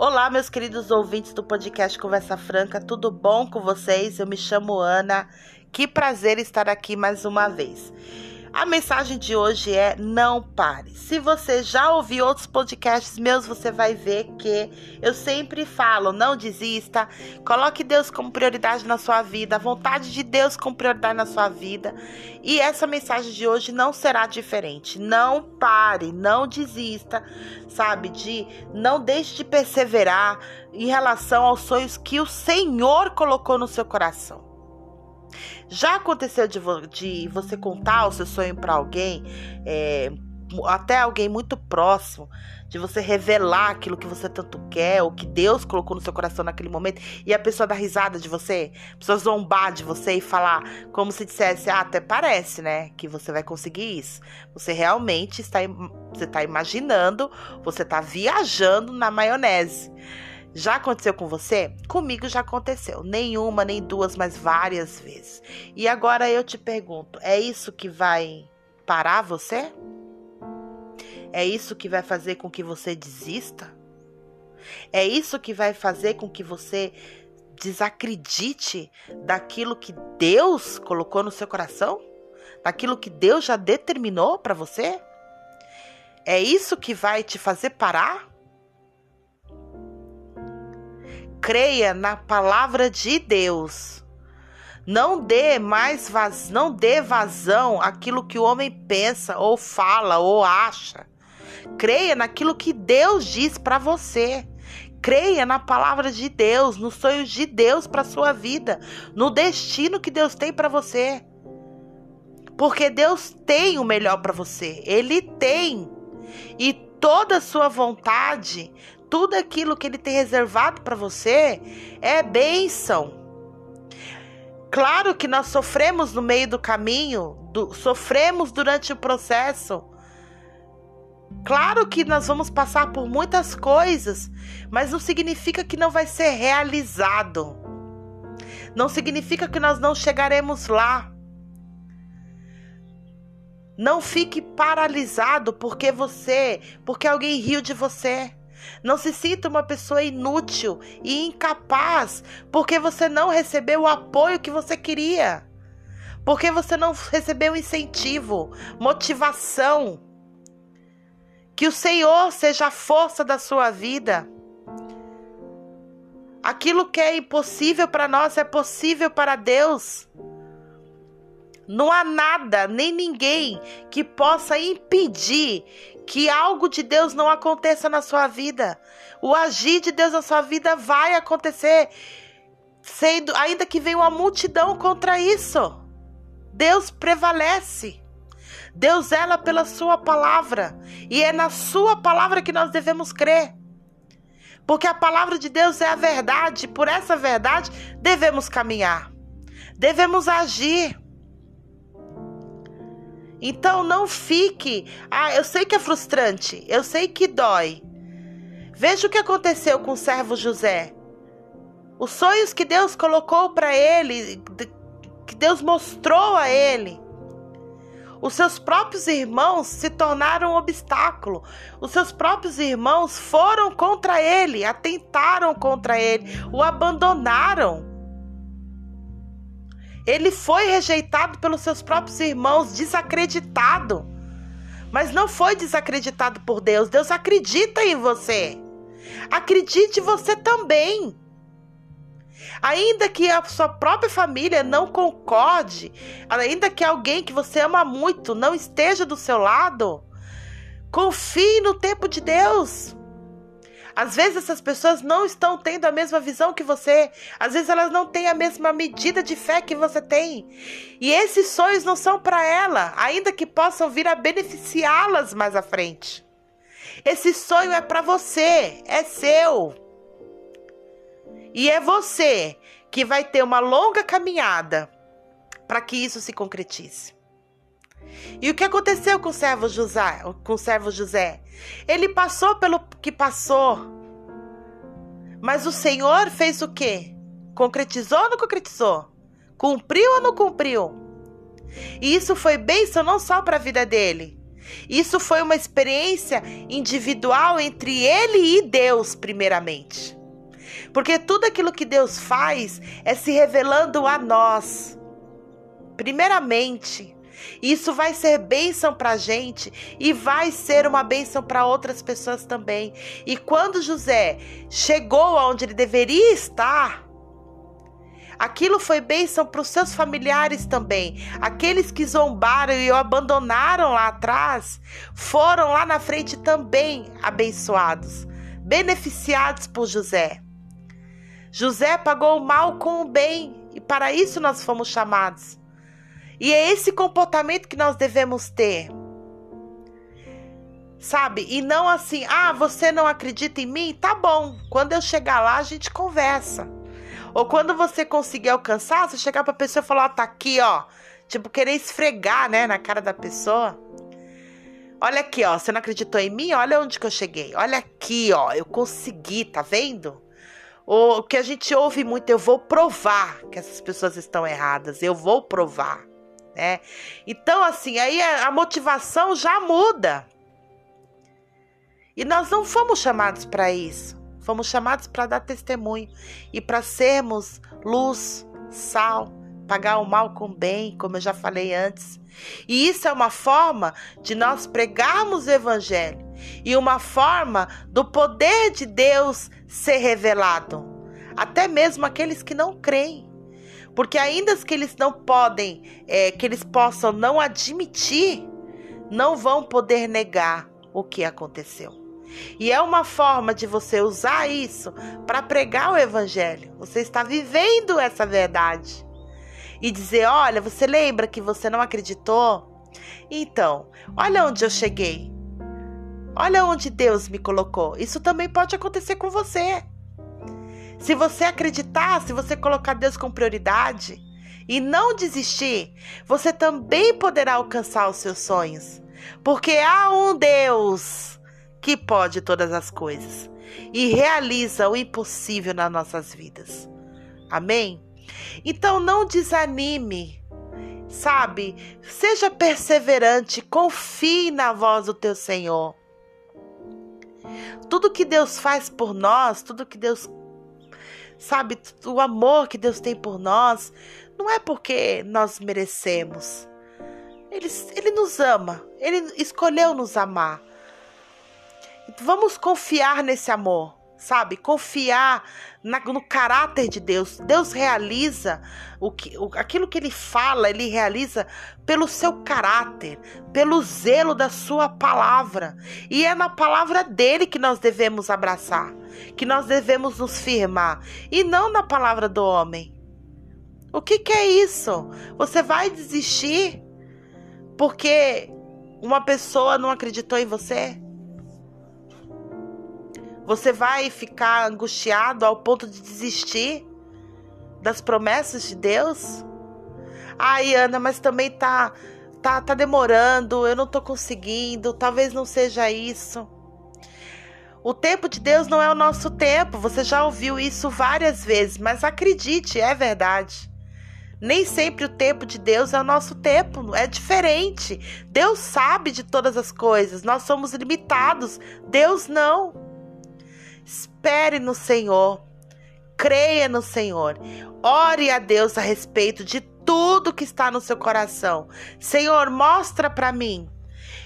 Olá, meus queridos ouvintes do podcast Conversa Franca, tudo bom com vocês? Eu me chamo Ana, que prazer estar aqui mais uma vez. A mensagem de hoje é não pare. Se você já ouviu outros podcasts meus, você vai ver que eu sempre falo, não desista, coloque Deus como prioridade na sua vida, a vontade de Deus como prioridade na sua vida. E essa mensagem de hoje não será diferente. Não pare, não desista, sabe? De não deixe de perseverar em relação aos sonhos que o Senhor colocou no seu coração. Já aconteceu de, vo de você contar o seu sonho para alguém, é, até alguém muito próximo, de você revelar aquilo que você tanto quer, ou que Deus colocou no seu coração naquele momento, e a pessoa dar risada de você, a pessoa zombar de você e falar como se dissesse, ah, até parece, né, que você vai conseguir isso. Você realmente está, você está imaginando, você está viajando na maionese. Já aconteceu com você? Comigo já aconteceu. Nenhuma, nem duas, mas várias vezes. E agora eu te pergunto: é isso que vai parar você? É isso que vai fazer com que você desista? É isso que vai fazer com que você desacredite daquilo que Deus colocou no seu coração? Daquilo que Deus já determinou para você? É isso que vai te fazer parar? Creia na palavra de Deus. Não dê mais vaz, não dê vazão àquilo que o homem pensa ou fala ou acha. Creia naquilo que Deus diz para você. Creia na palavra de Deus, nos sonhos de Deus para sua vida, no destino que Deus tem para você. Porque Deus tem o melhor para você. Ele tem. E toda a sua vontade, tudo aquilo que ele tem reservado para você é bênção. Claro que nós sofremos no meio do caminho, do, sofremos durante o processo. Claro que nós vamos passar por muitas coisas, mas não significa que não vai ser realizado. Não significa que nós não chegaremos lá. Não fique paralisado porque você, porque alguém riu de você. Não se sinta uma pessoa inútil e incapaz porque você não recebeu o apoio que você queria. Porque você não recebeu incentivo, motivação. Que o Senhor seja a força da sua vida. Aquilo que é impossível para nós é possível para Deus. Não há nada, nem ninguém que possa impedir que algo de Deus não aconteça na sua vida. O agir de Deus na sua vida vai acontecer, sendo ainda que venha uma multidão contra isso. Deus prevalece. Deus ela pela sua palavra, e é na sua palavra que nós devemos crer. Porque a palavra de Deus é a verdade, por essa verdade devemos caminhar. Devemos agir. Então não fique. Ah, eu sei que é frustrante, eu sei que dói. Veja o que aconteceu com o servo José. Os sonhos que Deus colocou para ele, que Deus mostrou a ele. Os seus próprios irmãos se tornaram um obstáculo. Os seus próprios irmãos foram contra ele, atentaram contra ele, o abandonaram. Ele foi rejeitado pelos seus próprios irmãos, desacreditado. Mas não foi desacreditado por Deus. Deus acredita em você. Acredite você também. Ainda que a sua própria família não concorde, ainda que alguém que você ama muito não esteja do seu lado, confie no tempo de Deus. Às vezes essas pessoas não estão tendo a mesma visão que você. Às vezes elas não têm a mesma medida de fé que você tem. E esses sonhos não são para ela, ainda que possam vir a beneficiá-las mais à frente. Esse sonho é para você, é seu. E é você que vai ter uma longa caminhada para que isso se concretize. E o que aconteceu com o servo José? Com o servo José? Ele passou pelo que passou. Mas o Senhor fez o quê? Concretizou ou não concretizou? Cumpriu ou não cumpriu? E isso foi bênção não só para a vida dele, Isso foi uma experiência individual entre ele e Deus, primeiramente. Porque tudo aquilo que Deus faz é se revelando a nós. Primeiramente, isso vai ser bênção para a gente e vai ser uma bênção para outras pessoas também. E quando José chegou aonde ele deveria estar, aquilo foi bênção para os seus familiares também. Aqueles que zombaram e o abandonaram lá atrás foram lá na frente também abençoados, beneficiados por José. José pagou o mal com o bem e para isso nós fomos chamados. E é esse comportamento que nós devemos ter. Sabe? E não assim, ah, você não acredita em mim? Tá bom. Quando eu chegar lá, a gente conversa. Ou quando você conseguir alcançar, você chegar pra pessoa e falar, ó, tá aqui, ó. Tipo, querer esfregar, né, na cara da pessoa. Olha aqui, ó. Você não acreditou em mim? Olha onde que eu cheguei. Olha aqui, ó. Eu consegui, tá vendo? O que a gente ouve muito, eu vou provar que essas pessoas estão erradas. Eu vou provar né? Então, assim, aí a motivação já muda. E nós não fomos chamados para isso. Fomos chamados para dar testemunho e para sermos luz, sal, pagar o mal com o bem, como eu já falei antes. E isso é uma forma de nós pregarmos o evangelho e uma forma do poder de Deus ser revelado, até mesmo aqueles que não creem. Porque ainda que eles não podem, é, que eles possam não admitir, não vão poder negar o que aconteceu. E é uma forma de você usar isso para pregar o evangelho. Você está vivendo essa verdade. E dizer: olha, você lembra que você não acreditou? Então, olha onde eu cheguei. Olha onde Deus me colocou. Isso também pode acontecer com você. Se você acreditar, se você colocar Deus como prioridade e não desistir, você também poderá alcançar os seus sonhos. Porque há um Deus que pode todas as coisas e realiza o impossível nas nossas vidas. Amém? Então não desanime, sabe? Seja perseverante, confie na voz do teu Senhor. Tudo que Deus faz por nós, tudo que Deus sabe, o amor que Deus tem por nós, não é porque nós merecemos. Ele, ele nos ama, ele escolheu nos amar. Vamos confiar nesse amor sabe? Confiar na, no caráter de Deus. Deus realiza o que, o, aquilo que Ele fala, Ele realiza pelo seu caráter, pelo zelo da Sua palavra. E é na palavra dele que nós devemos abraçar, que nós devemos nos firmar, e não na palavra do homem. O que, que é isso? Você vai desistir porque uma pessoa não acreditou em você? Você vai ficar angustiado ao ponto de desistir das promessas de Deus? Ai, Ana, mas também tá tá tá demorando, eu não tô conseguindo, talvez não seja isso. O tempo de Deus não é o nosso tempo. Você já ouviu isso várias vezes, mas acredite, é verdade. Nem sempre o tempo de Deus é o nosso tempo, é diferente. Deus sabe de todas as coisas, nós somos limitados, Deus não. Espere no Senhor. Creia no Senhor. Ore a Deus a respeito de tudo que está no seu coração. Senhor, mostra para mim.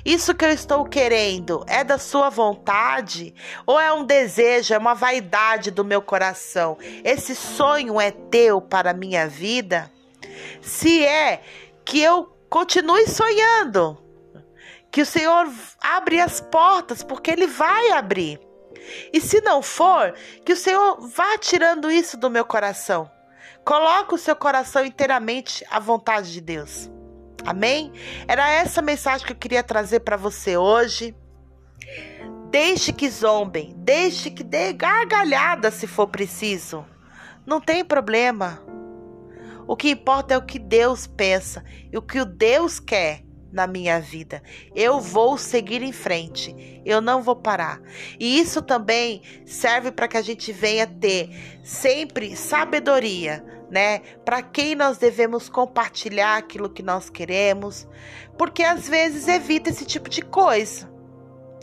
Isso que eu estou querendo é da sua vontade ou é um desejo, é uma vaidade do meu coração? Esse sonho é teu para a minha vida? Se é que eu continue sonhando, que o Senhor abre as portas, porque Ele vai abrir. E se não for, que o Senhor vá tirando isso do meu coração. Coloque o seu coração inteiramente à vontade de Deus. Amém? Era essa mensagem que eu queria trazer para você hoje. Deixe que zombem, deixe que dê gargalhada se for preciso. Não tem problema. O que importa é o que Deus pensa e o que o Deus quer na minha vida. Eu vou seguir em frente. Eu não vou parar. E isso também serve para que a gente venha ter sempre sabedoria né? Para quem nós devemos compartilhar aquilo que nós queremos, porque às vezes evita esse tipo de coisa.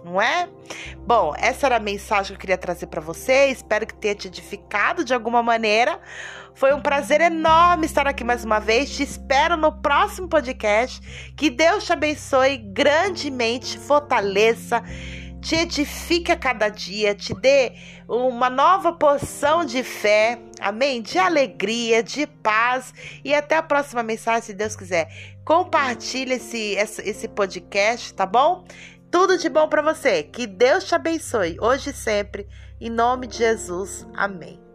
Não é? Bom, essa era a mensagem que eu queria trazer para você. Espero que tenha te edificado de alguma maneira. Foi um prazer enorme estar aqui mais uma vez. Te espero no próximo podcast. Que Deus te abençoe grandemente, fortaleça te edifique a cada dia, te dê uma nova porção de fé, amém? De alegria, de paz. E até a próxima mensagem, se Deus quiser. Compartilhe esse, esse podcast, tá bom? Tudo de bom para você. Que Deus te abençoe, hoje e sempre. Em nome de Jesus. Amém.